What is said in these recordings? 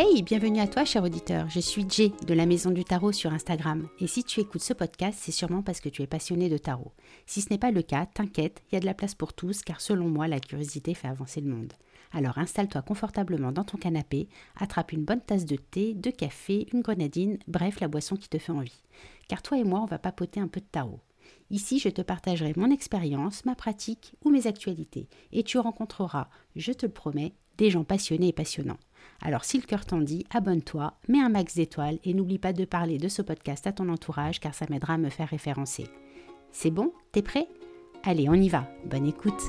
Hey, bienvenue à toi, cher auditeur. Je suis Jay de la Maison du Tarot sur Instagram. Et si tu écoutes ce podcast, c'est sûrement parce que tu es passionné de tarot. Si ce n'est pas le cas, t'inquiète, il y a de la place pour tous, car selon moi, la curiosité fait avancer le monde. Alors installe-toi confortablement dans ton canapé, attrape une bonne tasse de thé, de café, une grenadine, bref, la boisson qui te fait envie. Car toi et moi, on va papoter un peu de tarot. Ici, je te partagerai mon expérience, ma pratique ou mes actualités. Et tu rencontreras, je te le promets, des gens passionnés et passionnants. Alors si le cœur t'en dit, abonne-toi, mets un max d'étoiles et n'oublie pas de parler de ce podcast à ton entourage car ça m'aidera à me faire référencer. C'est bon? T'es prêt? Allez, on y va. Bonne écoute.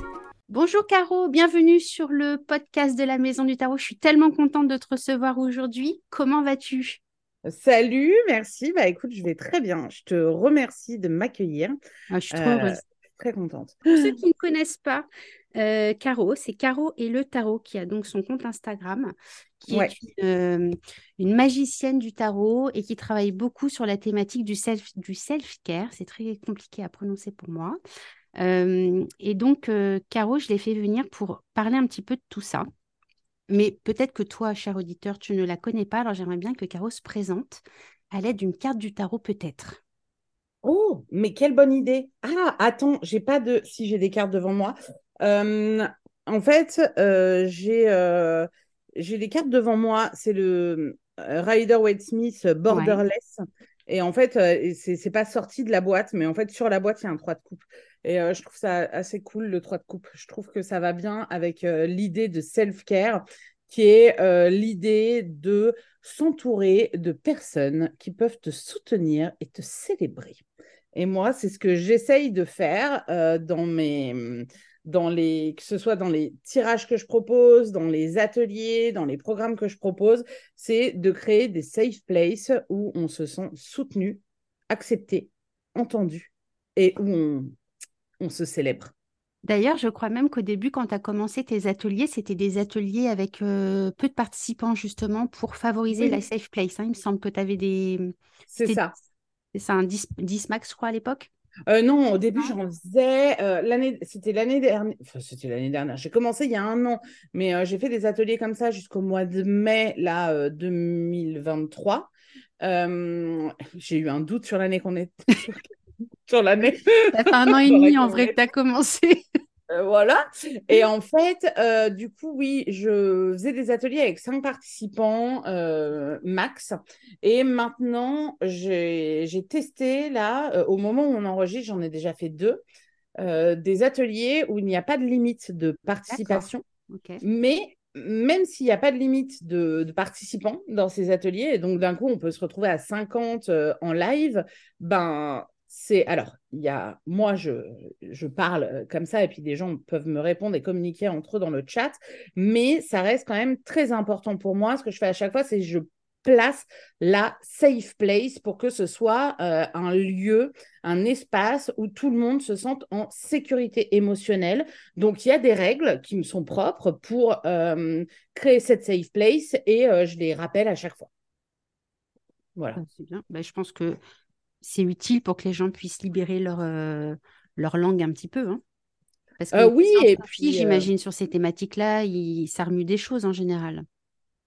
Bonjour Caro, bienvenue sur le podcast de la Maison du Tarot. Je suis tellement contente de te recevoir aujourd'hui. Comment vas-tu? Salut, merci. Bah écoute, je vais très bien. Je te remercie de m'accueillir. Ah, je suis trop heureuse. Euh, très contente. Pour ceux qui ne connaissent pas, euh, Caro, c'est Caro et le tarot qui a donc son compte Instagram, qui est euh, une, magicienne du tarot et qui travaille beaucoup sur la thématique du self du self care. C'est très compliqué à prononcer pour moi. Euh, et donc Caro, je l'ai fait venir pour parler un petit peu de tout ça. Mais peut-être que toi, cher auditeur, tu ne la connais pas. Alors j'aimerais bien que Caro se présente à l'aide d'une carte du tarot, peut-être. Oh, mais quelle bonne idée. Ah, attends, j'ai pas de. Si j'ai des cartes devant moi. Euh, en fait, euh, j'ai euh, j'ai les cartes devant moi. C'est le Rider Waite Smith Borderless. Et en fait, c'est pas sorti de la boîte, mais en fait, sur la boîte, il y a un 3 de coupe. Et je trouve ça assez cool, le 3 de coupe. Je trouve que ça va bien avec l'idée de self-care, qui est l'idée de s'entourer de personnes qui peuvent te soutenir et te célébrer. Et moi, c'est ce que j'essaye de faire dans mes dans les, que ce soit dans les tirages que je propose, dans les ateliers, dans les programmes que je propose, c'est de créer des safe places où on se sent soutenu, accepté, entendu et où on, on se célèbre. D'ailleurs, je crois même qu'au début, quand tu as commencé tes ateliers, c'était des ateliers avec euh, peu de participants, justement, pour favoriser la safe place. Hein. Il me semble que tu avais des. C'est ça. C'est un 10, 10 max, je crois, à l'époque euh, non, au début, j'en faisais. Euh, l'année, c'était l'année dernière. Enfin, c'était l'année dernière. J'ai commencé il y a un an, mais euh, j'ai fait des ateliers comme ça jusqu'au mois de mai, là, 2023. j'ai eu un doute sur l'année qu'on est. sur l'année. Ça fait un an et demi en vrai que tu as commencé. Euh, voilà. Et en fait, euh, du coup, oui, je faisais des ateliers avec cinq participants euh, max. Et maintenant, j'ai testé, là, au moment où on enregistre, j'en ai déjà fait deux, des ateliers où il n'y a pas de limite de participation. Mais même s'il n'y a pas de limite de, de, participants dans ces ateliers, et donc d'un coup, on peut se retrouver à 50 en live, ben, c'est alors il y a moi je, je parle euh, comme ça et puis des gens peuvent me répondre et communiquer entre eux dans le chat mais ça reste quand même très important pour moi ce que je fais à chaque fois c'est je place la safe place pour que ce soit euh, un lieu, un espace où tout le monde se sente en sécurité émotionnelle. Donc, il y a des règles qui me sont propres pour euh, créer cette safe place et je les rappelle à chaque fois. Voilà. Ah, c'est bien. Ben, je pense que c'est utile pour que les gens puissent libérer leur, euh, leur langue un petit peu. Hein. Parce que euh, oui, et puis euh, j'imagine sur ces thématiques-là, il, ça remue des choses en général.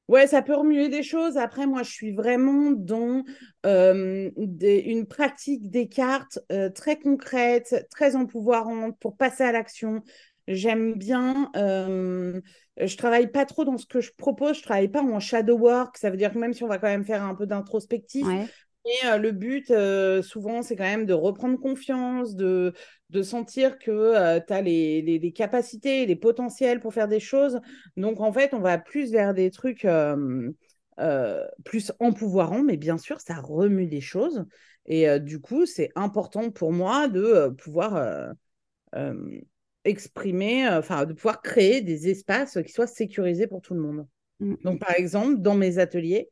Ouais, ça peut remuer des choses. Après, moi, je suis vraiment dans une pratique des cartes très concrète, très empouvoirante pour passer à l'action. J'aime bien. Euh, je travaille pas trop dans ce que je propose. Je travaille pas en shadow work. Ça veut dire que même si on va quand même faire un peu d'introspectif, euh, le but, euh, souvent, c'est quand même de reprendre confiance, de, de sentir que euh, tu as les, les, capacités, les potentiels pour faire des choses. Donc, en fait, on va plus vers des trucs plus empouvoirants, mais bien sûr, ça remue des choses. Et du coup, c'est important pour moi de pouvoir exprimer, enfin, de pouvoir créer des espaces qui soient sécurisés pour tout le monde. Mmh. Donc, par exemple, dans mes ateliers,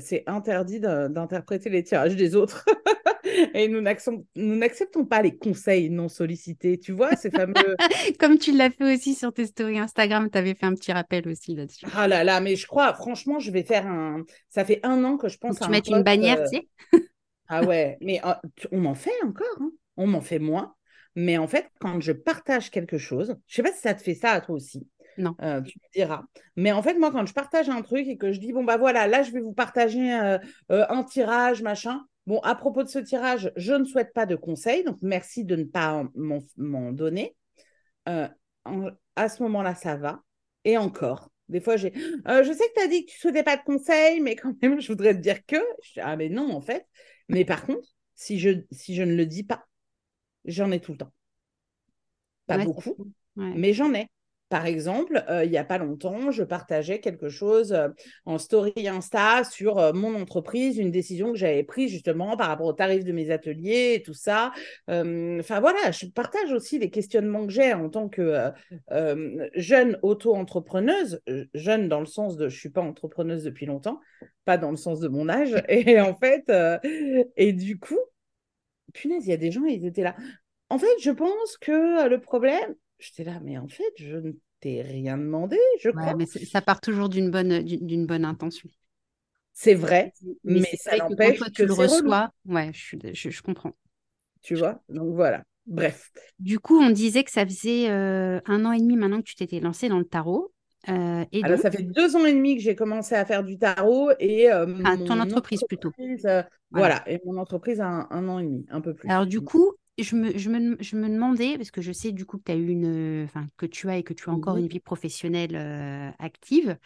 c'est interdit d'interpréter les tirages des autres. Et nous n'acceptons pas les conseils non sollicités. Tu vois, ces fameux. Comme tu l'as fait aussi sur tes stories Instagram, tu avais fait un petit rappel aussi là-dessus. Ah là là, mais je crois, franchement, je vais faire un. Ça fait un an que je pense à. Tu mets une bannière, euh, tu sais. ah ouais, mais oh, on m'en fait encore. Hein. On m'en fait moins. Mais en fait, quand je partage quelque chose, je sais pas si ça te fait ça à toi aussi. Non. tu me diras. Mais en fait, moi, quand je partage un truc et que je dis, bon, bah voilà, là, je vais vous partager un tirage, machin. Bon, à propos de ce tirage, je ne souhaite pas de conseils, donc merci de ne pas m'en donner. à ce moment-là, ça va. Et encore, des fois, j'ai euh, Je sais que tu as dit que tu ne souhaitais pas de conseils, mais quand même, je voudrais te dire que. ah, mais non, en fait. Mais par contre, si je, si je ne le dis pas, j'en ai tout le temps. Pas beaucoup, mais j'en ai. Par exemple, euh, il n'y a pas longtemps, je partageais quelque chose euh, en story Insta sur euh, mon entreprise, une décision que j'avais prise justement par rapport au tarif de mes ateliers et tout ça. Enfin voilà, je partage aussi les questionnements que j'ai en tant que jeune auto-entrepreneuse, jeune dans le sens de je ne suis pas entrepreneuse depuis longtemps, pas dans le sens de mon âge. Et en fait, et du coup, punaise, il y a des gens, ils étaient là. En fait, je pense que le problème, J'étais là, mais en fait, je ne t'ai rien demandé, je crois. mais ça part toujours d'une bonne, d'une bonne intention. C'est vrai, mais, ça n'empêche que, tu le reçois. Ouais, je, je, comprends. Tu vois, donc voilà. Bref. Du coup, on disait que ça faisait euh, un an et demi maintenant que tu t'étais lancé dans le tarot. Euh, et Alors, ça fait deux ans et demi que j'ai commencé à faire du tarot et euh, ah, ton entreprise, plutôt. voilà. et mon entreprise a un, un, an et demi, un peu plus. Alors, du coup, je me, je, me, je me, demandais, parce que je sais du coup que, as eu une, enfin, que tu as et que tu as encore mmh une vie professionnelle euh, active,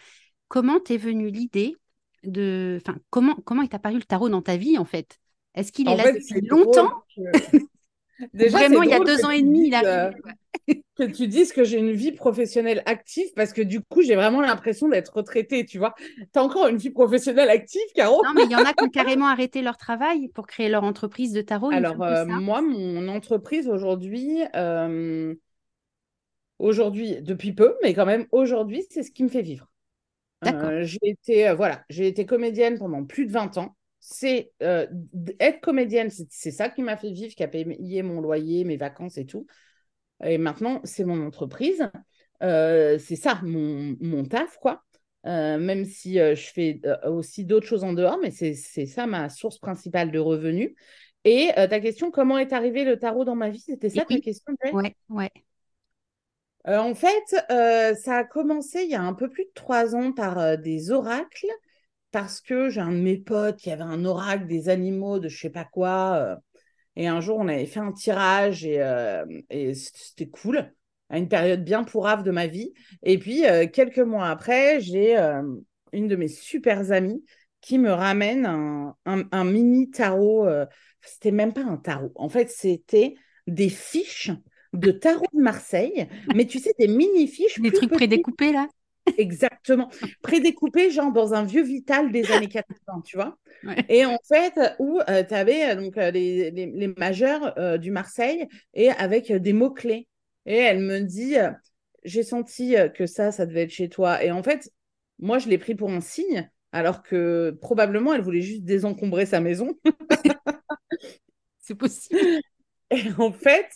comment t'es venue l'idée de. Enfin, comment, comment est apparu le tarot dans ta vie en fait? Est-ce qu'il est là depuis longtemps? Déjà, Vraiment, il y a deux ans et demi, il a que tu dises que j'ai une vie professionnelle active parce que du coup, j'ai vraiment l'impression d'être retraitée, tu vois. Tu as encore une vie professionnelle active, Caro? Non, mais il y en a qui ont carrément arrêté leur travail pour créer leur entreprise de tarot. Alors, euh, moi, mon entreprise aujourd'hui, euh, aujourd'hui, depuis peu, mais quand même aujourd'hui, c'est ce qui me fait vivre. Euh, j'ai été, voilà, j'ai été comédienne pendant plus de 20 ans c'est être comédienne, c'est ça qui m'a fait vivre, qui a payé mon loyer, mes vacances et tout. Et maintenant, c'est mon entreprise. Euh, c'est ça, mon, mon, taf, quoi. Euh, même si euh, je fais aussi d'autres choses en dehors, mais c'est ça ma source principale de revenus. Et ta question, comment est arrivé le tarot dans ma vie? C'était ça ta question Ouais, ouais. en fait, ça a commencé il y a un peu plus de trois ans par des oracles, parce que j'ai un de mes potes qui avait un oracle des animaux, de je sais pas quoi. Et un jour, on avait fait un tirage et, euh, c'était cool, à une période bien pourrave de ma vie. Et puis, euh, quelques mois après, j'ai euh, une de mes super amies qui me ramène un, mini tarot. c'était même pas un tarot. En fait, c'était des fiches de tarot de Marseille, mais tu sais, des mini fiches. Des trucs prédécoupés là? Exactement. Prédécoupé, genre dans un vieux Vital des années 80, tu vois. Et en fait, où euh, tu avais euh, donc, euh, les, les, majeurs du Marseille et avec des mots-clés. Et elle me dit J'ai senti que ça, ça devait être chez toi. Et en fait, moi, je l'ai pris pour un signe, alors que probablement, elle voulait juste désencombrer sa maison. C'est possible. Et en fait,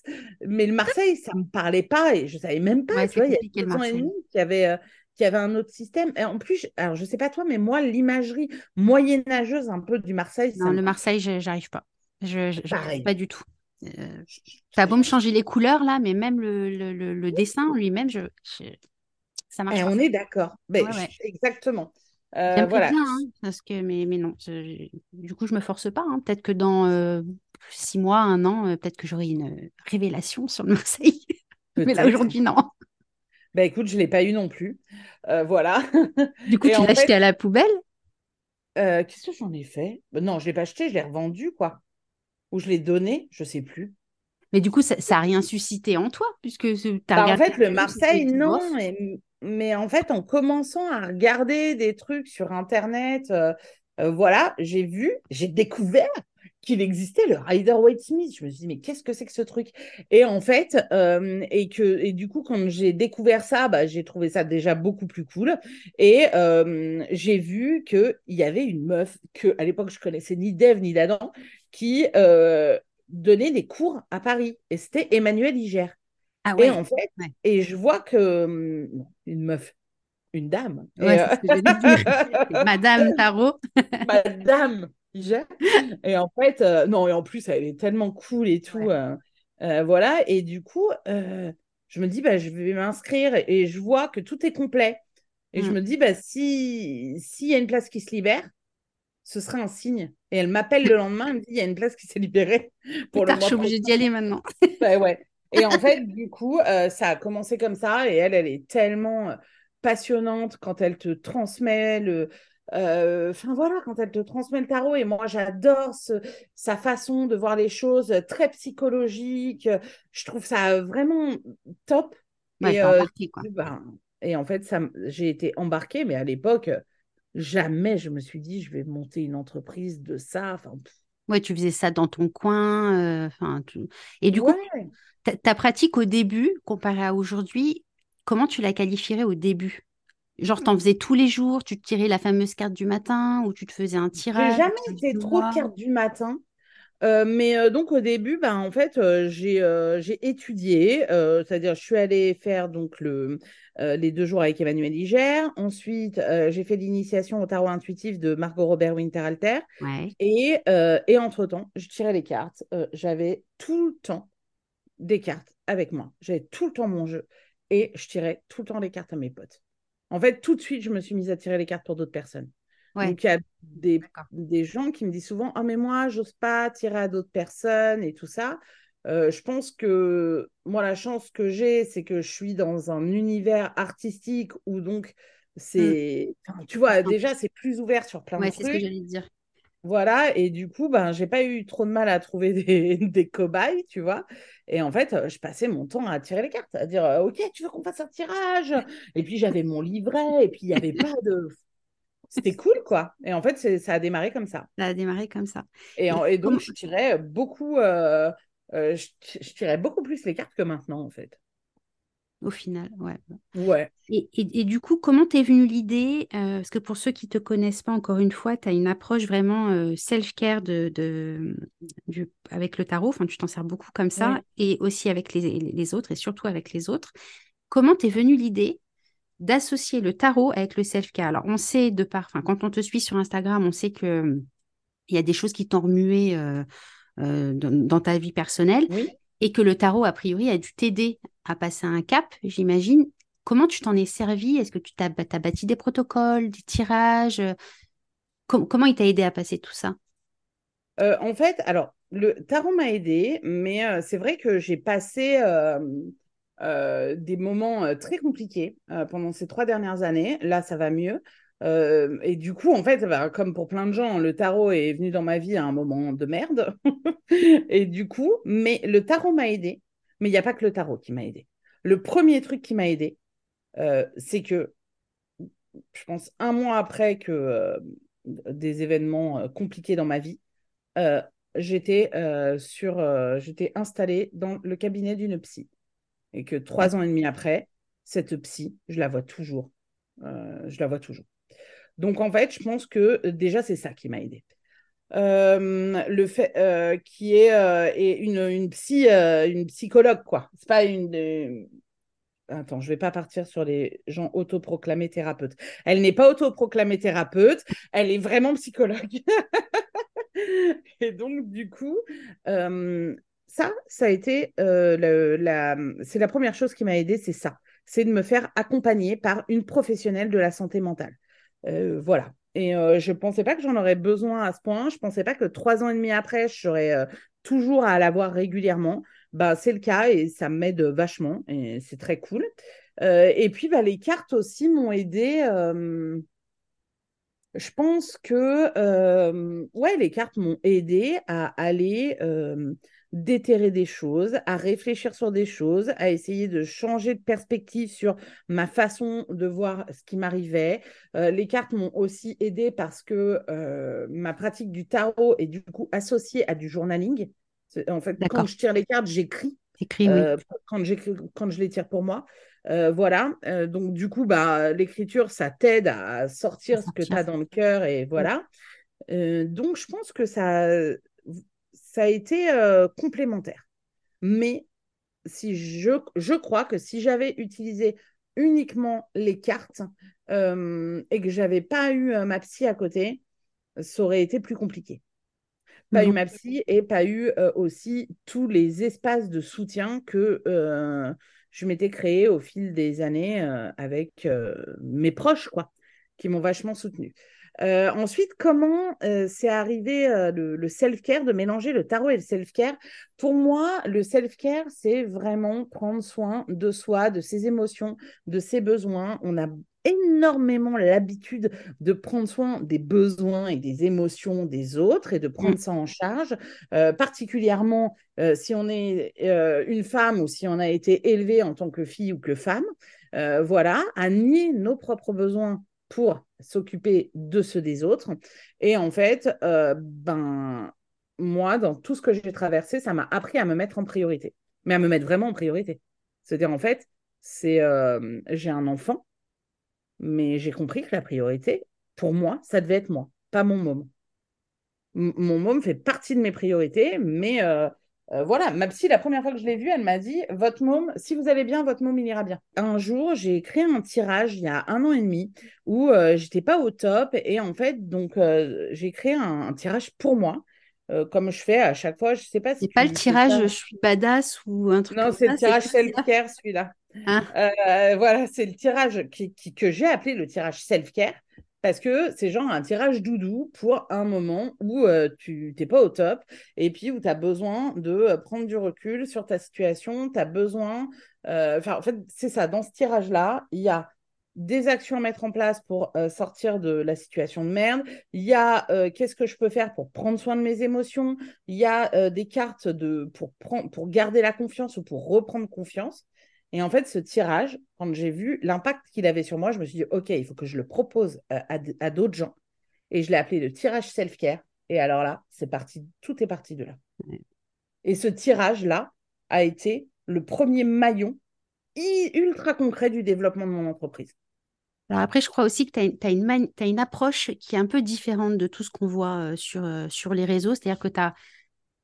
mais le Marseille, ça ne me parlait pas et je ne savais même pas. tu vois, il y a deux ans et demi qu'il y avait y avait un autre système. Et en plus, alors je sais pas toi, mais moi, l'imagerie moyenâgeuse un peu du Marseille. Non, le Marseille, j'arrive pas. Je n'arrive pas du tout. Euh, ça beau me changer les couleurs là, mais même le, le, le, dessin lui-même, je, ça marche. Et on est d'accord. Ben, exactement. Euh, voilà. Bien, hein, parce que, mais, mais non, du coup, je me force pas. Hein. Peut-être que dans euh, six mois, un an, euh, peut-être que j'aurai une révélation sur le Marseille. mais là, aujourd'hui, non. Bah écoute, je ne l'ai pas eu non plus. Euh, voilà. Du coup, tu l'as acheté à la poubelle? Euh, Qu'est-ce que j'en ai fait? Bah, Non, je ne l'ai pas acheté, je l'ai revendu, quoi. Ou je l'ai donné, je ne sais plus. Mais du coup, ça n'a rien suscité en toi, puisque tu as bah, En fait, le Marseille, non. Mais, en fait, en commençant à regarder des trucs sur Internet, euh, voilà, j'ai vu, j'ai découvert qu'il existait le Rider Waite Smith. Je me suis dit, mais qu'est-ce que c'est que ce truc? Et en fait, euh, et, que, et du coup, quand j'ai découvert ça, bah, j'ai trouvé ça déjà beaucoup plus cool. Et euh, j'ai vu qu'il y avait une meuf que à l'époque, je connaissais ni Dave ni d'Adam, qui euh, donnait des cours à Paris. Et c'était Emmanuel Iger. Ah ouais, et en fait, et je vois que hum, une meuf, une dame. Madame Tarot. Madame et en fait, euh, non, et en plus, elle est tellement cool et tout. Euh, euh, voilà. Et du coup, je me dis, bah, je vais m'inscrire et, je vois que tout est complet. Et je mm. me dis, bah, s'il y a une place qui se libère, ce sera un signe. Et elle m'appelle le lendemain, elle me dit, il y a une place qui s'est libérée. Pour le mois je suis obligée d'y aller maintenant. bah, ouais. Et en fait, du coup, euh, ça a commencé comme ça. Et elle, elle est tellement passionnante quand elle te transmet le, enfin voilà, quand elle te transmet le tarot, et moi j'adore sa façon de voir les choses, très psychologique. Je trouve ça vraiment top. et, euh, ben, et, en fait, j'ai été embarquée, mais à l'époque, jamais je me suis dit je vais monter une entreprise de ça. Enfin, ouais, tu faisais ça dans ton coin. Euh, Et du coup, ta pratique au début, comparée à aujourd'hui, comment tu la qualifierais au début? Genre, t'en faisais tous les jours, tu te tirais la fameuse carte du matin ou tu te faisais un tirage J'ai jamais été trop carte du matin. Euh, mais euh, donc au début, ben, en fait, euh, j'ai étudié, c'est-à-dire je suis allée faire donc le, les deux jours avec Emmanuel Iger. Ensuite, j'ai fait l'initiation au tarot intuitif de Margot Robert Winterhalter. Et, et entre-temps, je tirais les cartes. J'avais tout le temps des cartes avec moi. J'avais tout le temps mon jeu. Et je tirais tout le temps les cartes à mes potes. En fait, tout de suite, je me suis mise à tirer les cartes pour d'autres personnes. Donc, il y a des, des, gens qui me disent souvent Ah, mais moi, j'ose pas tirer à d'autres personnes et tout ça. Euh, je pense que moi, la chance que j'ai, c'est que je suis dans un univers artistique où donc c'est. Mmh. Tu vois, déjà, c'est plus ouvert sur plein de trucs. c'est ce que j'allais dire. Voilà, et du coup, ben, j'ai pas eu trop de mal à trouver des, des cobayes, tu vois. Et en fait, je passais mon temps à tirer les cartes, à dire Ok, tu veux qu'on fasse un tirage? Et puis j'avais mon livret, et puis il n'y avait pas de. C'était cool, quoi. Et en fait, ça a démarré comme ça. Ça a démarré comme ça. Et, et, donc, je tirais beaucoup. Euh, euh, je tirais beaucoup plus les cartes que maintenant, en fait au final. Ouais. ouais. Et, et, du coup, comment t'es venue l'idée euh, Parce que pour ceux qui ne te connaissent pas, encore une fois, tu as une approche vraiment euh, self-care de, de, avec le tarot. Enfin, tu t'en sers beaucoup comme ça, et aussi avec les, les, autres, et surtout avec les autres. Comment t'es venue l'idée d'associer le tarot avec le self-care? Alors, on sait de par, enfin, quand on te suit sur Instagram, on sait que il y a des choses qui t'ont remué euh, dans, dans, ta vie personnelle. Oui et que le tarot, a priori, a dû t'aider à passer un cap, j'imagine. Comment tu t'en es servi? Est-ce que tu t'as, as bâti des protocoles, des tirages? Comment il t'a aidé à passer tout ça? Euh, En fait, alors, le tarot m'a aidé, mais euh, c'est vrai que j'ai passé euh, des moments très compliqués pendant ces trois dernières années. Là, ça va mieux. Et du coup, en fait, bah, comme pour plein de gens, le tarot est venu dans ma vie à un moment de merde. et du coup, mais le tarot m'a aidé. Mais il n'y a pas que le tarot qui m'a aidé. Le premier truc qui m'a aidé, euh, c'est que, je pense, un mois après que euh, des événements compliqués dans ma vie, j'étais installée dans le cabinet d'une psy. Et que trois ans et demi après, cette psy, je la vois toujours. je la vois toujours. Donc, en fait, je pense que euh, déjà, c'est ça qui m'a aidé. Euh, le fait euh, qui est, une, une, psy, une psychologue, quoi. C'est pas une. Attends, je vais pas partir sur les gens autoproclamés thérapeutes. Elle n'est pas autoproclamée thérapeute, elle est vraiment psychologue. Et donc, du coup, ça, ça a été la, c'est la première chose qui m'a aidé, c'est ça, c'est de me faire accompagner par une professionnelle de la santé mentale. Euh, voilà. Et euh, je ne pensais pas que j'en aurais besoin à ce point. Je ne pensais pas que trois ans et demi après, je serais euh, toujours à la voir régulièrement. Bah, c'est le cas et ça m'aide vachement et c'est très cool. et puis, bah, les cartes aussi m'ont aidé. je pense que ouais, les cartes m'ont aidé à aller déterrer des choses, à réfléchir sur des choses, à essayer de changer de perspective sur ma façon de voir ce qui m'arrivait. Euh, les cartes m'ont aussi aidé parce que euh, ma pratique du tarot est du coup associée à du journaling. En fait, quand je tire les cartes, j'écris. Euh, quand, quand je les tire pour moi. voilà. donc, du coup, bah, l'écriture, ça t'aide à sortir, ce que tu as dans le cœur et voilà. donc, je pense que ça, ça a été euh, complémentaire. Mais si je, je crois que si j'avais utilisé uniquement les cartes euh, et que j'avais pas eu euh, ma psy à côté, ça aurait été plus compliqué. Pas eu ma psy et pas eu aussi tous les espaces de soutien que, je m'étais créée au fil des années avec mes proches, quoi, qui m'ont vachement soutenue. Euh, ensuite, comment euh, c'est arrivé euh, le, self-care, de mélanger le tarot et le self-care? Pour moi, le self-care, c'est vraiment prendre soin de soi, de ses émotions, de ses besoins. On a énormément l'habitude de prendre soin des besoins et des émotions des autres et de prendre mmh. ça en charge, particulièrement si on est une femme ou si on a été élevé en tant que fille ou que femme. voilà, à nier nos propres besoins pour s'occuper de ceux des autres. Et en fait, euh, ben, moi, dans tout ce que j'ai traversé, ça m'a appris à me mettre en priorité, mais à me mettre vraiment en priorité. C'est-à-dire, en fait, c'est euh, j'ai un enfant, mais j'ai compris que la priorité, pour moi, ça devait être moi, pas mon môme. mon môme fait partie de mes priorités, mais euh, euh, voilà, ma psy, la première fois que je l'ai vue, elle m'a dit Votre môme, si vous allez bien, votre môme, il ira bien. Un jour, j'ai créé un tirage il y a un an et demi où euh, j'étais pas au top. Et en fait, donc, euh, j'ai créé un, tirage pour moi. comme je fais à chaque fois, je sais pas si. C'est pas le tirage, je suis badass ou un truc. Non, c'est le tirage self-care, celui-là. Ah. voilà, c'est le tirage qui, que j'ai appelé le tirage self-care parce que c'est genre un tirage doudou pour un moment où euh, tu n'es pas au top et puis où tu as besoin de euh, prendre du recul sur ta situation, tu as besoin... Euh, en fait, c'est ça, dans ce tirage-là, il y a des actions à mettre en place pour sortir de la situation de merde. Il y a qu'est-ce que je peux faire pour prendre soin de mes émotions? Il y a des cartes de, pour garder la confiance ou pour reprendre confiance. Et en fait, ce tirage, quand j'ai vu l'impact qu'il avait sur moi, je me suis dit, OK, il faut que je le propose euh, à, d'autres gens. Et je l'ai appelé le tirage self-care. Et alors là, c'est parti, tout est parti de là. Et ce tirage-là a été le premier maillon ultra concret du développement de mon entreprise. Alors après, je crois aussi que tu as, as, une approche qui est un peu différente de tout ce qu'on voit euh, sur, euh, sur les réseaux. C'est-à-dire que tu as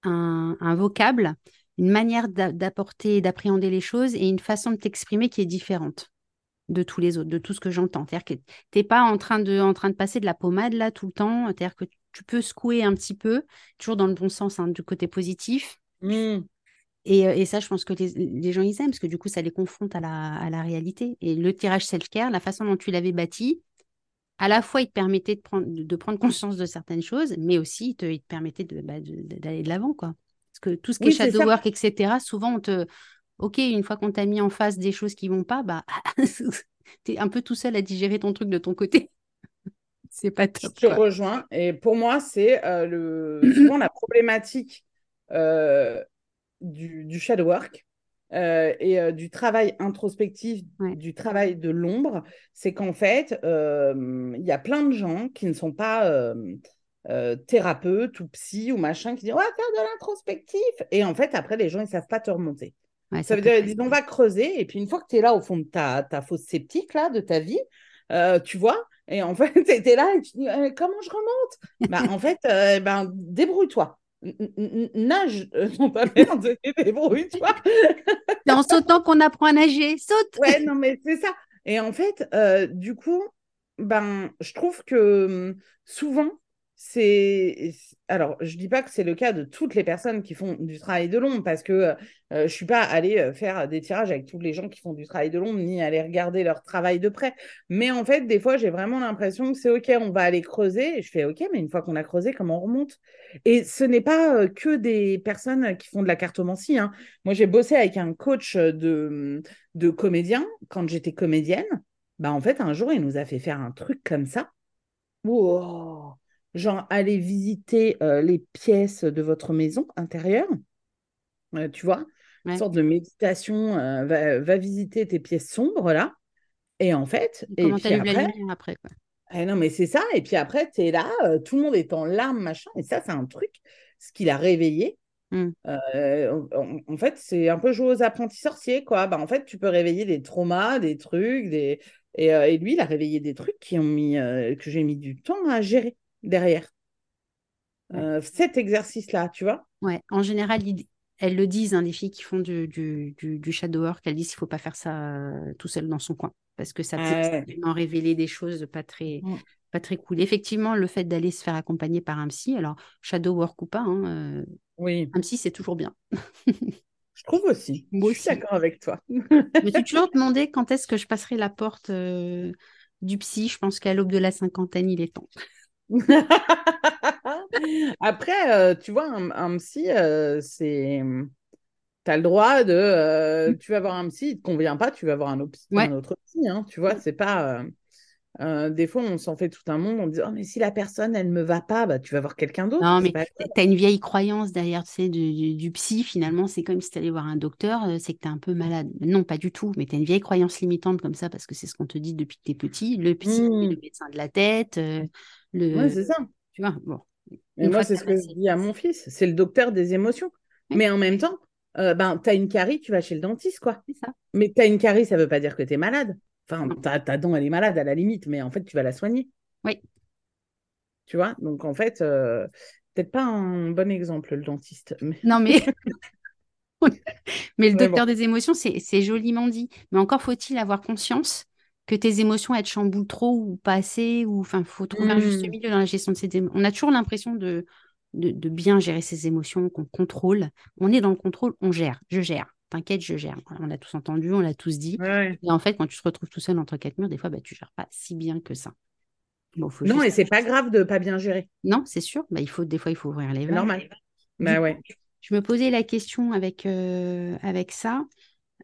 un, un, vocable une manière d'apporter, d'appréhender les choses et une façon de t'exprimer qui est différente de tous les autres, de tout ce que j'entends. C'est-à-dire que tu n'es pas en train, de, en train de passer de la pommade là tout le temps. C'est-à-dire que tu peux secouer un petit peu, toujours dans le bon sens, hein, du côté positif. Mmh. Euh, et, ça, je pense que les, gens, ils aiment, parce que du coup, ça les confronte à la, à la réalité. Et le tirage self-care, la façon dont tu l'avais bâti, à la fois, il te permettait de prendre, de prendre conscience de certaines choses, mais aussi, il te, il te permettait bah, d'aller de, de l'avant, quoi. Parce que tout ce qui est shadow work, etc., souvent, on te. Ok, une fois qu'on t'a mis en face des choses qui vont pas, bah, tu es un peu tout seul à digérer ton truc de ton côté. c'est pas top. Je te rejoins. Et pour moi, c'est euh, le... souvent la problématique euh, du, du, shadow work. Euh, et du travail introspectif, du travail de l'ombre, c'est qu'en fait, il y a plein de gens qui ne sont pas euh, thérapeute ou psy ou machin qui dit on va faire de l'introspectif. Et en fait, après, les gens, ils savent pas te remonter. ça, veut dire, ils disent on va creuser. Et puis, une fois que tu es là au fond de ta, ta fosse sceptique, là, de ta vie, euh, tu vois, et en fait, tu étais là et tu dis «Euh, comment je remonte? Bah, En fait, ben, débrouille-toi. Nage non pas merde, débrouille-toi. C'est en sautant qu'on apprend à nager. Saute Ouais, non, mais c'est ça. Et en fait, du coup, ben, je trouve que hum, souvent, c'est alors je dis pas que c'est le cas de toutes les personnes qui font du travail de l'ombre parce que euh, euh, je suis pas allée euh, faire des tirages avec tous les gens qui font du travail de l'ombre ni aller regarder leur travail de près. Mais en fait des fois j'ai vraiment l'impression que c'est ok on va aller creuser je fais ok mais une fois qu'on a creusé comment on remonte? Et ce n'est pas que des personnes qui font de la cartomancie hein. moi j'ai bossé avec un coach de de comédien quand j'étais comédienne. Bah en fait un jour il nous a fait faire un truc comme ça genre aller visiter euh, les pièces de votre maison intérieure, euh, tu vois, une sorte de méditation, euh, va, visiter tes pièces sombres là. Et en fait, et, puis après, après quoi. Eh non, mais c'est ça. Et puis après, tu es là, tout le monde est en larmes, machin. Et ça, c'est un truc, ce qu'il a réveillé. Mmh. En, fait, c'est un peu jouer aux apprentis sorciers, quoi. Bah, en fait, tu peux réveiller des traumas, des trucs, des... Et, et lui, il a réveillé des trucs qui ont mis, que j'ai mis du temps à gérer derrière. Euh, cet exercice-là, tu vois Ouais, en général, elles le disent, hein, les filles qui font du, du, du, shadow work, elles disent qu'il ne faut pas faire ça euh, tout seul dans son coin, parce que ça peut en révéler des choses pas très, mm. pas très cool. Effectivement, le fait d'aller se faire accompagner par un psy, alors shadow work ou pas, hein, euh, oui. un psy, c'est toujours bien. Je trouve aussi. Moi je suis aussi. d'accord avec toi. Je me suis toujours demandé quand est-ce que je passerai la porte euh, du psy. Je pense qu'à l'aube de la cinquantaine, il est temps. Après, euh, tu vois, un, un psy, euh, c'est. Tu as le droit de. euh, tu vas voir un psy, il ne te convient pas, tu vas voir un, autre psy- Ouais. un autre psy. hein, tu vois, c'est pas. Euh, des fois, on s'en fait tout un monde. On dit, oh, mais si la personne, elle ne me va pas, bah, tu vas voir quelqu'un d'autre. Non, mais tu as une vieille croyance derrière, tu sais, du, du- du psy. Finalement, c'est comme si tu allais voir un docteur, euh, c'est que tu es un peu malade. Non, pas du tout. Mais tu as une vieille croyance limitante comme ça parce que c'est ce qu'on te dit depuis que tu es petit. Le psy, le médecin de la tête. euh, le... Ouais, c'est ça. tu vois, bon. Moi, c'est ce que je dis à mon fils. C'est le docteur des émotions. Mais en même temps, euh, ben, tu as une carie, tu vas chez le dentiste, quoi. C'est ça. Mais tu as une carie, ça ne veut pas dire que tu es malade. Enfin, Non. ta, ta dent, elle est malade à la limite, mais en fait, tu vas la soigner. Oui. Tu vois? Donc, en fait, euh, peut-être pas un bon exemple, le dentiste. Mais... Non, mais. mais le Mais docteur des émotions, c'est joliment dit. Mais encore faut-il avoir conscience que tes émotions, elles te chamboulent trop ou pas assez. Ou... Enfin, il faut trouver un juste Mm. milieu dans la gestion de ces émotions. On a toujours l'impression de, de, de bien gérer ses émotions, qu'on contrôle. On est dans le contrôle, on gère. Je gère. T'inquiète, je gère. On l'a tous entendu, on l'a tous dit. Ouais. Et en fait, quand tu te retrouves tout seul entre quatre murs, des fois, bah, tu gères pas si bien que ça. Bon, faut Non, et c'est pas grave de pas bien gérer. Non, c'est sûr. Bah, il faut, des fois, il faut ouvrir les vannes. normal. Bah ouais. Je me posais la question avec, euh, avec ça.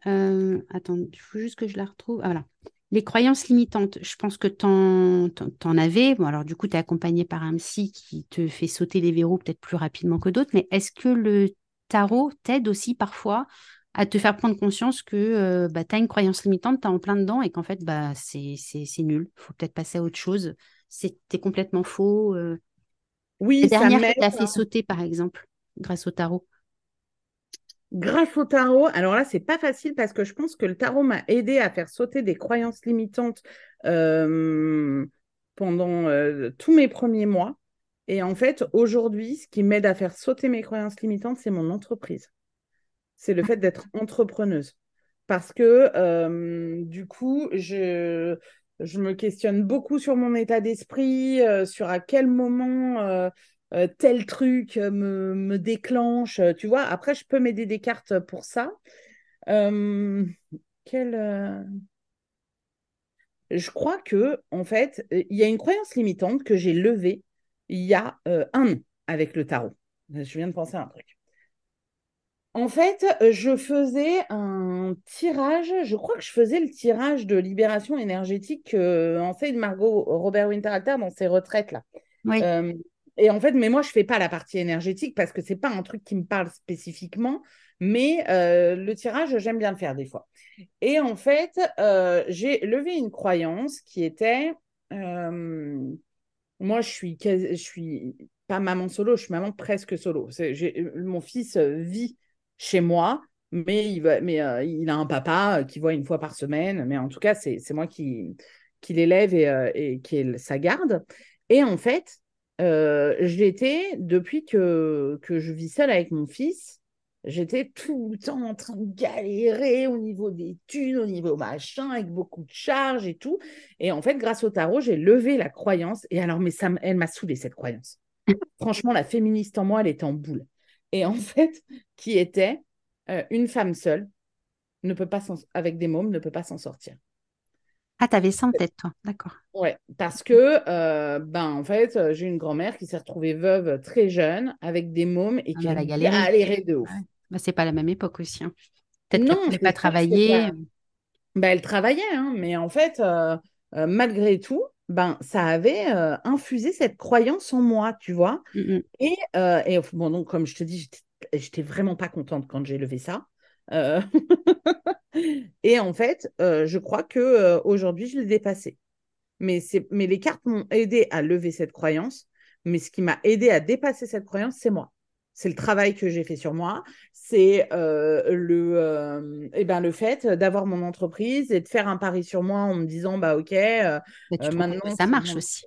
Euh, attends, il faut juste que je la retrouve. Ah, voilà. Les croyances limitantes, je pense que tu en, avais. Bon, alors du coup, tu es accompagné par un psy qui te fait sauter les verrous peut-être plus rapidement que d'autres, mais est-ce que le tarot t'aide aussi parfois à te faire prendre conscience que euh, bah, tu as une croyance limitante, tu es en plein dedans et qu'en fait, bah, c'est c'est- c'est nul. Il faut peut-être passer à autre chose. C'était complètement faux. euh. Oui, La ça dernière m'aide. qui t'a fait sauter, par exemple, grâce au tarot. Grâce au tarot, alors là, c'est pas facile parce que je pense que le tarot m'a aidé à faire sauter des croyances limitantes euh, pendant euh, tous mes premiers mois. Et en fait, aujourd'hui, ce qui m'aide à faire sauter mes croyances limitantes, c'est mon entreprise. C'est le fait d'être entrepreneuse. Parce que euh, du coup, je, me questionne beaucoup sur mon état d'esprit, euh, sur à quel moment euh, tel truc me, déclenche. Tu vois, après, je peux m'aider des cartes pour ça. Je crois que, en fait, il y a une croyance limitante que j'ai levée il y a un an avec le tarot. Je viens de penser à un truc. En fait, euh, je faisais un tirage, je crois que je faisais le tirage de libération énergétique que enseigne Margot Robert Winterhalter dans ses retraites là. Oui. Euh, et en fait, mais moi, je fais pas la partie énergétique parce que c'est pas un truc qui me parle spécifiquement, mais euh, le tirage, j'aime bien le faire des fois. Et en fait, euh, j'ai levé une croyance qui était, euh, moi, je suis, je suis pas maman solo, je suis maman presque solo. Mon fils euh, vit chez moi, mais il, va, mais, euh, il a un papa euh, qui voit une fois par semaine. Mais en tout cas, c'est moi qui, qui l'élève et, euh, et qui est sa garde. Et en fait, j'étais, depuis que, que je vis seule avec mon fils, j'étais tout le temps en train de galérer au niveau des thunes, au niveau machin, avec beaucoup de charges et tout. Et en fait, grâce au tarot, j'ai levé la croyance. Et alors, mais ça, elle m'a saoulée, cette croyance. Franchement, la féministe en moi, elle était en boule. Et en fait, qui était euh, une femme seule, ne peut pas s'en- avec des mômes, ne peut pas s'en sortir. Ah, t'avais ça en tête, toi. D'accord. Ouais, parce que, euh, ben, en fait, euh, j'ai une grand-mère qui s'est retrouvée veuve très jeune, avec des mômes, et Ah, qui a elle a galéré. de ouf. Ouais. Bah, c'est pas la même époque aussi. hein. Peut-être Non, qu'elle ne pouvait pas travailler. pas- Ben, elle travaillait, hein, mais en fait, euh, euh, malgré tout, ben, ça avait infusé cette croyance en moi, tu vois. Mm, mm. Et, et bon, donc, comme je te dis, j'étais- j'étais vraiment pas contente quand j'ai levé ça. Euh, Et en fait, euh, je crois que euh, aujourd'hui, je l'ai dépassé. Mais, mais les cartes m'ont aidé à lever cette croyance. Mais ce qui m'a aidé à dépasser cette croyance, c'est moi. C'est le travail que j'ai fait sur moi. C'est le, eh ben, le fait d'avoir mon entreprise et de faire un pari sur moi en me disant, bah ok, tu maintenant, que ça marche aussi.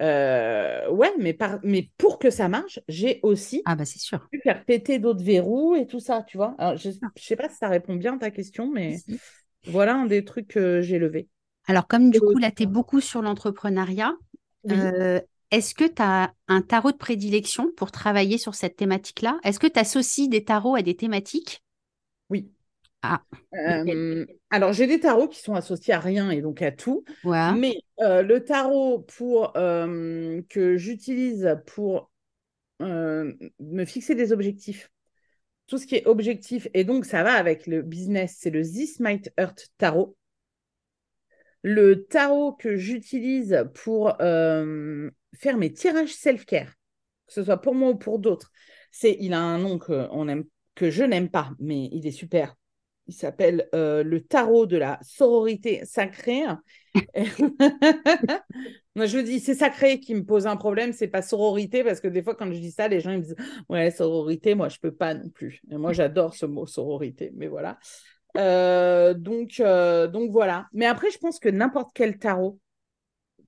Euh, ouais, mais, par, mais pour que ça marche, j'ai aussi Ah, bah, c'est sûr. pu faire péter d'autres verrous et tout ça, tu vois. Alors, je ne sais pas si ça répond bien à ta question, mais Si. voilà un des trucs que j'ai levé. Alors, comme du coup, là, tu es beaucoup sur l'entrepreneuriat, Oui. euh, est-ce que tu as un tarot de prédilection pour travailler sur cette thématique-là? Est-ce que tu associes des tarots à des thématiques? Ah. Euh, alors, j'ai des tarots qui sont associés à rien et donc à tout. Ouais. Mais euh, le tarot pour, euh, que j'utilise pour me fixer des objectifs, tout ce qui est objectif, et donc ça va avec le business, c'est le This Might Hurt Tarot. Le tarot que j'utilise pour faire mes tirages self-care, que ce soit pour moi ou pour d'autres, c'est il a un nom que, on aime, que je n'aime pas, mais il est super. Il s'appelle euh, le tarot de la sororité sacrée. je dis c'est sacré qui me pose un problème, c'est pas sororité parce que des fois quand je dis ça, les gens me disent ouais sororité, moi je peux pas non plus. Et moi j'adore ce mot sororité, mais voilà. Euh, donc euh, donc voilà. Mais après je pense que n'importe quel tarot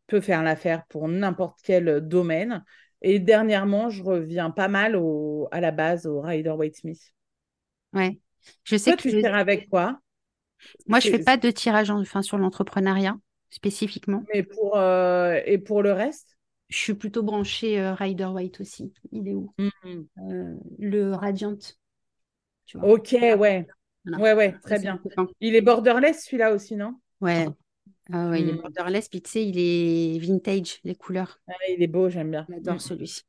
peut faire l'affaire pour n'importe quel domaine. Et dernièrement, je reviens pas mal à la base au Rider Waite Smith. Ouais. Je sais Toi, que tu je... tires avec quoi? Moi, je fais pas de tirage en... enfin, sur l'entrepreneuriat spécifiquement. Mais pour, euh, et pour le reste? Je suis plutôt branchée euh, Rider Waite aussi. Il est où? Mmh. euh, Le Radiant. Tu vois. Ok, ouais. Voilà. Ouais, ouais, très bien. Il est borderless celui-là aussi, non? Ouais. Ah ouais, il est Mmh. borderless, puis tu sais, il est vintage, les couleurs. Ah, il est beau, j'aime bien. J'adore Mmh. celui-ci.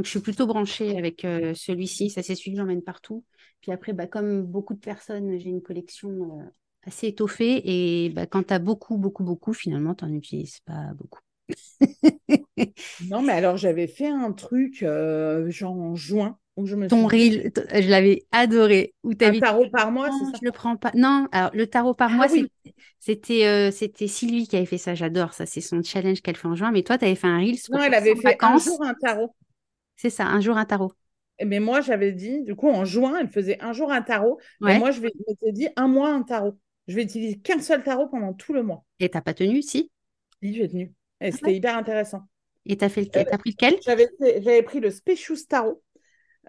Donc, je suis plutôt branchée avec euh, celui-ci. Ça, c'est celui que j'emmène partout. Puis après, bah, comme beaucoup de personnes, j'ai une collection euh, assez étoffée. Et bah, quand tu as beaucoup, beaucoup, beaucoup, finalement, tu n'en utilises pas beaucoup. non, mais alors, j'avais fait un truc, euh, genre en juin, où je me Ton suis... reel, je l'avais adoré. Où Un tarot par mois, non, c'est ça je le prends pas. Non, alors le tarot par Ah mois, oui. c'était c'était Sylvie qui avait fait ça. J'adore ça. C'est son challenge qu'elle fait en juin. Mais toi, tu avais fait un reel. Non, elle avait fait un jour un tarot. C'est ça, un jour un tarot. Mais moi, j'avais dit, du coup, en juin, elle faisait un jour un tarot. Ouais. Et moi, je m'étais dit un mois un tarot. Je vais utiliser qu'un seul tarot pendant tout le mois. Et t'as pas tenu, si? Oui, j'ai tenu. Et Ah c'était ouais. hyper intéressant. Et t'as fait lequel? T'as pris lequel? J'avais j'avais pris le Specious Tarot.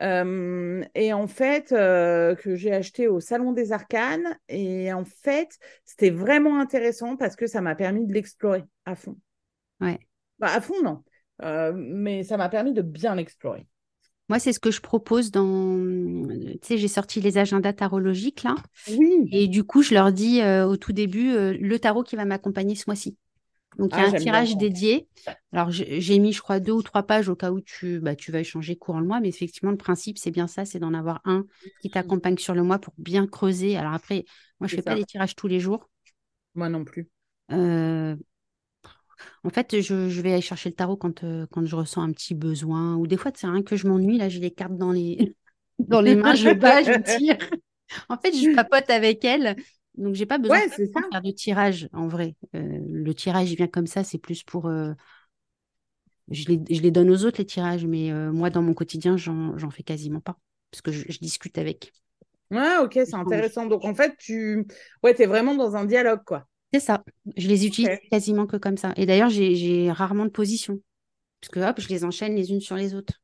Euh, et en fait, euh, que j'ai acheté au Salon des Arcanes. Et en fait, c'était vraiment intéressant parce que ça m'a permis de l'explorer à fond. Ouais. Bah, à fond, non. Euh, mais ça m'a permis de bien l'explorer. Moi, c'est ce que je propose dans. Tu sais, j'ai sorti les agendas tarologiques là. Oui. Et du coup, je leur dis euh, au tout début euh, le tarot qui va m'accompagner ce mois-ci. Donc, il y Ah, a un j'aime bien tirage dédié. Alors, j'ai mis, je crois, deux ou trois pages au cas où tu, bah, tu vas échanger courant le mois. Mais effectivement, le principe, c'est bien ça c'est d'en avoir un qui t'accompagne sur le mois pour bien creuser. Alors, après, moi, je C'est fais pas des tirages tous les jours. Moi non plus. Euh, En fait, je, je vais aller chercher le tarot quand, euh, quand je ressens un petit besoin. Ou des fois, c'est rien que je m'ennuie. Là, j'ai les cartes dans les, dans les mains, je bats, je tire. En fait, je papote avec elle. Donc, j'ai pas besoin Ouais, de ça. faire de tirage, en vrai. Euh, le tirage, il vient comme ça. C'est plus pour... euh, Je les, je les donne aux autres, les tirages. Mais moi, dans mon quotidien, j'en j'en fais quasiment pas. Parce que je, je discute avec. Ouais, ok, c'est intéressant. Donc, en fait, tu ouais, es vraiment dans un dialogue, quoi. C'est ça. Je les utilise quasiment que comme ça. Et d'ailleurs, j'ai rarement de position. Parce que hop, je les enchaîne les unes sur les autres.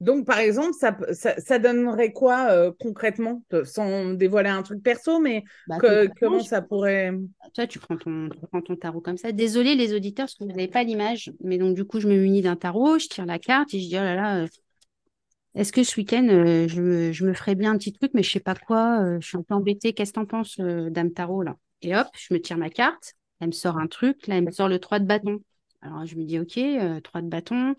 Donc, par exemple, ça, ça, ça donnerait quoi euh, concrètement, sans dévoiler un truc perso, mais Bah, que- comment ça pourrait... Toi, tu prends ton, tu prends ton tarot comme ça. Désolée les auditeurs, parce que vous n'avez pas l'image. Mais donc, du coup, je me munis d'un tarot, je tire la carte et je dis, oh là là, euh, est-ce que ce week-end, euh, je, me, je me ferais bien un petit truc, mais je sais pas quoi. je suis un peu embêtée. Qu'est-ce que t'en penses, Dame Tarot, là? Et hop, je me tire ma carte. Elle me sort un truc. Là, elle me sort le 3 de bâton. Alors, je me dis, OK, euh, 3 de bâton.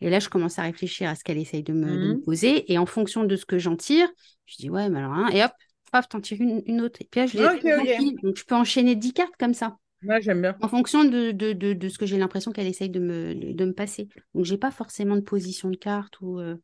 Et là, je commence à réfléchir à ce qu'elle essaye de me, de me Mhm. poser. Et en fonction de ce que j'en tire, je dis, ouais, mais alors, hein, et hop, paf, t'en tires une, une autre. Et puis là, je les Ok, ok. j'empile. Donc, je peux enchaîner 10 cartes comme ça Moi, j'aime bien. en fonction de, de, de, de ce que j'ai l'impression qu'elle essaye de me, de, me passer. Donc, j'ai pas forcément de position de carte ou. euh,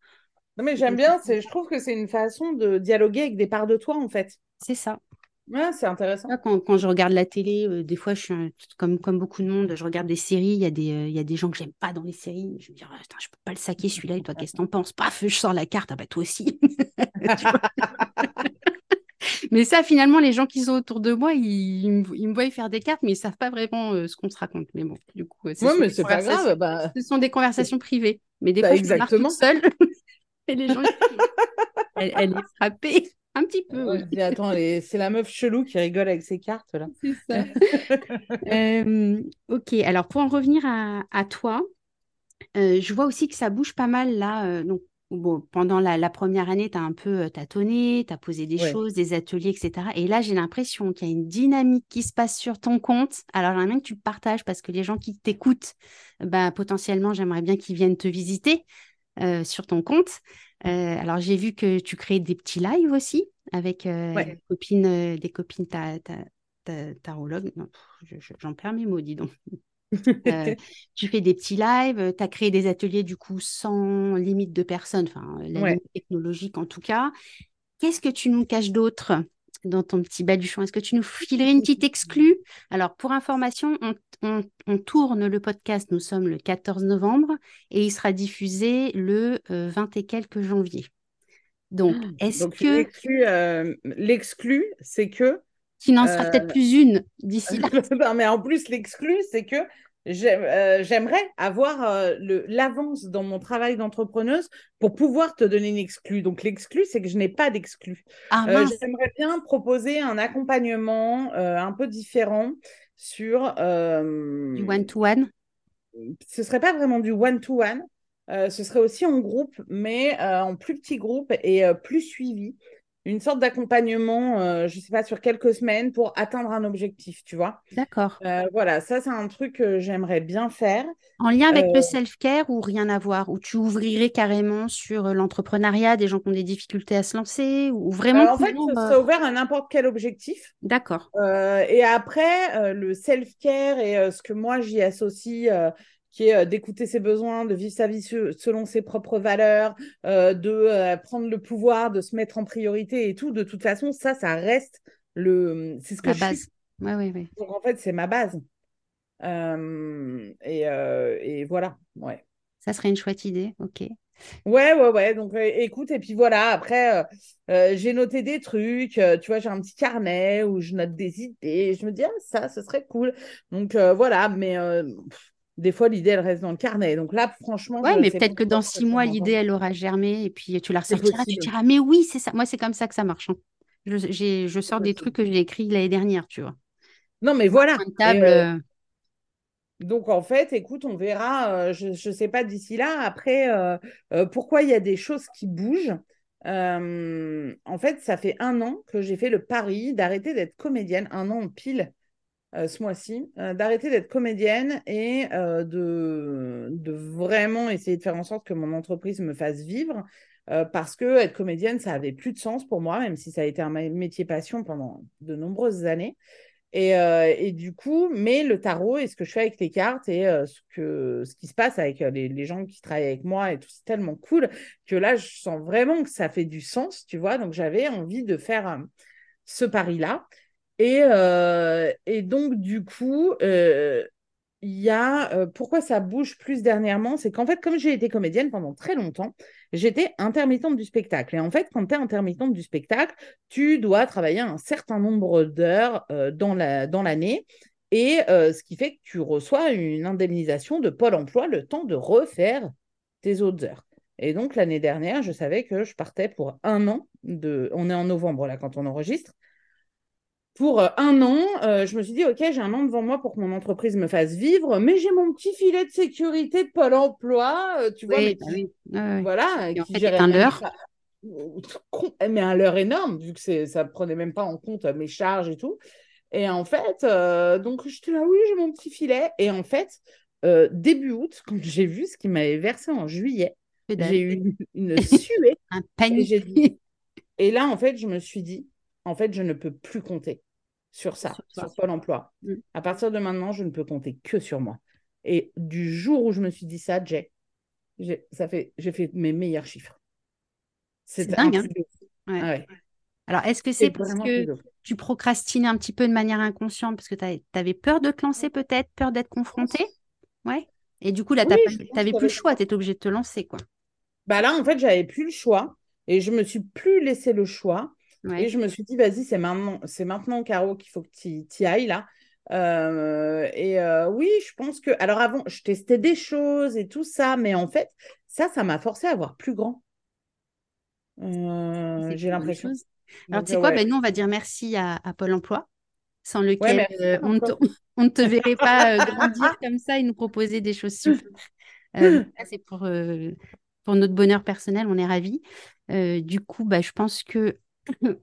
Non, mais j'aime bien, je trouve que c'est une façon de dialoguer avec des parts de toi, en fait. C'est ça. Ouais, c'est intéressant. Quand, quand je regarde la télé, euh, des fois, je suis un- comme, comme beaucoup de monde, je regarde des séries. Il y, a des, euh, y a des gens que j'aime pas dans les séries. Je me dis, Ah, putain, je peux pas le saquer celui-là. Et toi, qu'est-ce que t'en penses? Paf, je sors la carte. Ah, bah, toi aussi. Mais ça, finalement, les gens qui sont autour de moi, ils, ils me, ils me voient faire des cartes, mais ils savent pas vraiment euh, ce qu'on se raconte. Mais bon, du coup, euh, ce Ouais, mais c'est pas grave. Bah, Ce sont des conversations privées. Mais des Bah, fois, je me toute seule. Et les gens, ils disent, elle, elle est frappée. Un petit peu. ouais, oui. attends, les- c'est la meuf chelou qui rigole avec ses cartes, là. C'est ça. Euh, ok, alors pour en revenir à, à toi, je vois aussi que ça bouge pas mal là. donc, bon, pendant la, première année, tu as un peu tâtonné, tu as posé des choses, des ateliers, etc. Et là, j'ai l'impression qu'il y a une dynamique qui se passe sur ton compte. Alors, j'aimerais bien que tu partages parce que les gens qui t'écoutent, bah, potentiellement, j'aimerais bien qu'ils viennent te visiter sur ton compte. Alors, j'ai vu que tu crées des petits lives aussi avec des copines, des copines tarologues. J'en perds mes mots, dis donc. Euh, tu fais des petits lives, tu as créé des ateliers du coup sans limite de personnes, enfin la limite technologique en tout cas. Qu'est-ce que tu nous caches d'autre? Dans ton petit baluchon Est-ce que tu nous filerais une petite exclue? Alors pour information, on, tourne le podcast, nous sommes le 14 novembre et il sera diffusé le 20 euh, et quelques janvier. Donc, ah, est-ce que... Euh, l'exclu, c'est que qui n'en sera peut-être plus une d'ici là. non, mais en plus, l'exclu, c'est que euh, j'aimerais avoir euh, l'avance dans mon travail d'entrepreneuse pour pouvoir te donner une exclue. Donc, l'exclu, c'est que je n'ai pas d'exclu. Ah, euh, j'aimerais bien proposer un accompagnement un peu différent sur. du one-to-one? Ce serait pas vraiment du one-to-one. ce serait aussi en groupe, mais en plus petit groupe et plus suivi une sorte d'accompagnement, euh, je ne sais pas, sur quelques semaines pour atteindre un objectif, tu vois. D'accord. Euh, voilà, ça, c'est un truc que j'aimerais bien faire. En lien avec le euh, self-care ou rien à voir? Ou tu ouvrirais carrément sur l'entrepreneuriat, des gens qui ont des difficultés à se lancer ou vraiment En fait, ça ouvert à n'importe quel objectif. D'accord. et après, le self-care et ce que moi, j'y associe qui est euh, d'écouter ses besoins, de vivre sa vie selon ses propres valeurs, euh, de euh, prendre le pouvoir, de se mettre en priorité et tout. De toute façon, ça, ça reste le. C'est ce que La je base. Suis. Ouais, ouais, ouais. Donc en fait, c'est ma base. et, et, voilà, ouais. Ça serait une chouette idée, ok. Ouais, ouais, ouais. Donc, écoute, et puis voilà, après, j'ai noté des trucs. tu vois, j'ai un petit carnet où je note des idées. je me dis, ah, ça, ce serait cool. Donc, voilà, mais des fois, l'idée, elle reste dans le carnet. Donc là, franchement. Ouais, mais peut-être que dans six mois, l'idée, elle aura germé et puis tu la ressortiras, tu diras, mais oui, c'est ça. Moi, c'est comme ça que ça marche. Hein. Je, je, sors des trucs que j'ai écrits l'année dernière, tu vois. Non, mais voilà. Table, euh, euh, Donc, en fait, écoute, on verra. Euh, je ne sais pas d'ici là. Après, pourquoi il y a des choses qui bougent? En fait, ça fait un an que j'ai fait le pari d'arrêter d'être comédienne, un an pile. Euh, ce mois-ci, euh, d'arrêter d'être comédienne et euh, de, de, vraiment essayer de faire en sorte que mon entreprise me fasse vivre. parce que être comédienne, ça avait plus de sens pour moi, même si ça a été un métier passion pendant de nombreuses années. Et, et, du coup, mais le tarot et ce que je fais avec les cartes et ce, que, ce qui se passe avec les, les, gens qui travaillent avec moi et tout, c'est tellement cool que là, je sens vraiment que ça fait du sens, tu vois. Donc, j'avais envie de faire ce pari-là. Et, euh, et donc, du coup, euh, il y a euh, pourquoi ça bouge plus dernièrement, c'est qu'en fait, comme j'ai été comédienne pendant très longtemps, j'étais intermittente du spectacle. Et en fait, quand tu es intermittente du spectacle, tu dois travailler un certain nombre d'heures dans l'année. Dans et ce qui fait que tu reçois une indemnisation de Pôle emploi le temps de refaire tes autres heures. Et donc, l'année dernière, je savais que je partais pour un an. De... On est en novembre là quand on enregistre pour euh, un an, euh, je me suis dit, OK, j'ai un an devant moi pour que mon entreprise me fasse vivre, mais j'ai mon petit filet de sécurité de Pôle emploi, euh, tu vois, mais bah voilà, qui fait, un leurre. Mais un leurre énorme, vu que ça ne prenait même pas en compte mes charges et tout. Et en fait, donc j'étais là, oui, j'ai mon petit filet. Et en fait, début août, quand j'ai vu ce qui m'avait versé en juillet, j'ai eu une suée. un panique. et là, en fait, je me suis dit, en fait, je ne peux plus compter sur ça, sur, Pôle emploi. Mm. À partir de maintenant, je ne peux compter que sur moi. Et du jour où je me suis dit ça, j'ai, ça fait, j'ai fait mes meilleurs chiffres. C'est dingue. Hein ah Alors, est-ce que c'est parce que tu procrastines un petit peu de manière inconsciente parce que tu avais peur de te lancer peut-être, peur d'être confronté Ouais. Et du coup, là, tu n'avais plus le choix, tu étais obligé de te lancer, quoi. Bah là, en fait, j'avais plus le choix et je me suis plus laissé le choix. Et je me suis dit, vas-y, c'est maintenant, c'est maintenant, Caro, qu'il faut que tu y ailles là. Euh, et euh, oui, je pense que. Alors avant, je testais des choses et tout ça, mais en fait, ça, ça m'a forcé à voir plus grand. Euh, j'ai l'impression. Alors, tu sais quoi, ben, nous, on va dire merci à, à Pôle emploi, sans lequel on, ne te, on, ne te verrait pas grandir comme ça et nous proposer des choses super. c'est pour, pour notre bonheur personnel, on est ravis. du coup, bah, je pense que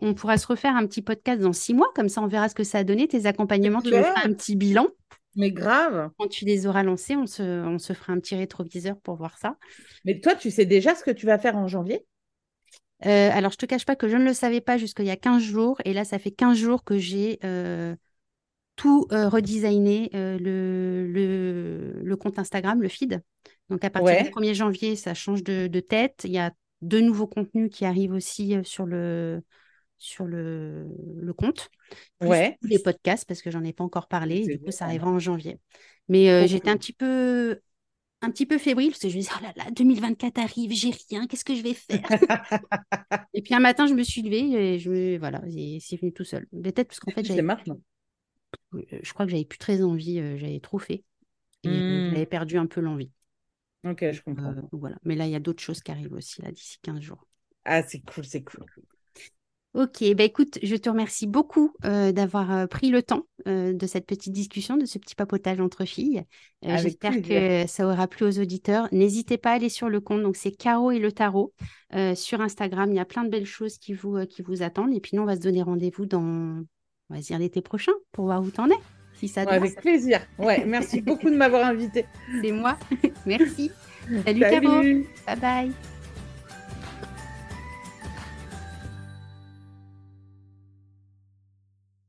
on pourra se refaire un petit podcast dans six mois, comme ça on verra ce que ça a donné, tes accompagnements, tu nous feras un petit bilan. Mais grave. Quand tu les auras lancés, on se, on se fera un petit rétroviseur pour voir ça. Mais toi, tu sais déjà ce que tu vas faire en janvier? Euh, alors, je ne te cache pas que je ne le savais pas jusqu'il y a 15 jours. Et là, ça fait 15 jours que j'ai euh, tout euh, redesigné, le, le, compte Instagram, le feed. Donc, à partir du 1er janvier, ça change de, tête. Il y a deux nouveaux contenus qui arrivent aussi sur le, sur le, le compte. ouais. Les podcasts, parce que j'en ai pas encore parlé. du coup, ça arrivera en janvier. Mais j'étais un petit peu un petit peu fébrile parce que je me disais, oh là là, 2024 arrive, j'ai rien, qu'est-ce que je vais faire? Et puis un matin, je me suis levée et je me, voilà, c'est venu tout seul. Peut-être parce qu'en fait, j'avais. Euh, je crois que j'avais plus très envie, euh, j'avais trop fait. Et mmh. j'avais perdu un peu l'envie. Ok, je comprends. Euh, voilà. Mais là, il y a d'autres choses qui arrivent aussi, là, d'ici 15 jours. Ah, c'est cool, c'est cool. Ok, bah écoute, je te remercie beaucoup euh, d'avoir euh, pris le temps euh, de cette petite discussion, de ce petit papotage entre filles. J'espère que ça aura plu aux auditeurs. N'hésitez pas à aller sur le compte, donc c'est Caro et le tarot sur Instagram. Il y a plein de belles choses qui vous, qui vous attendent. Et puis nous, on va se donner rendez-vous dans, on va dire l'été prochain pour voir où t'en es. Avec plaisir. Ouais, merci beaucoup de m'avoir invité. C'est moi. merci. Salut, Salut Caro. Bye bye.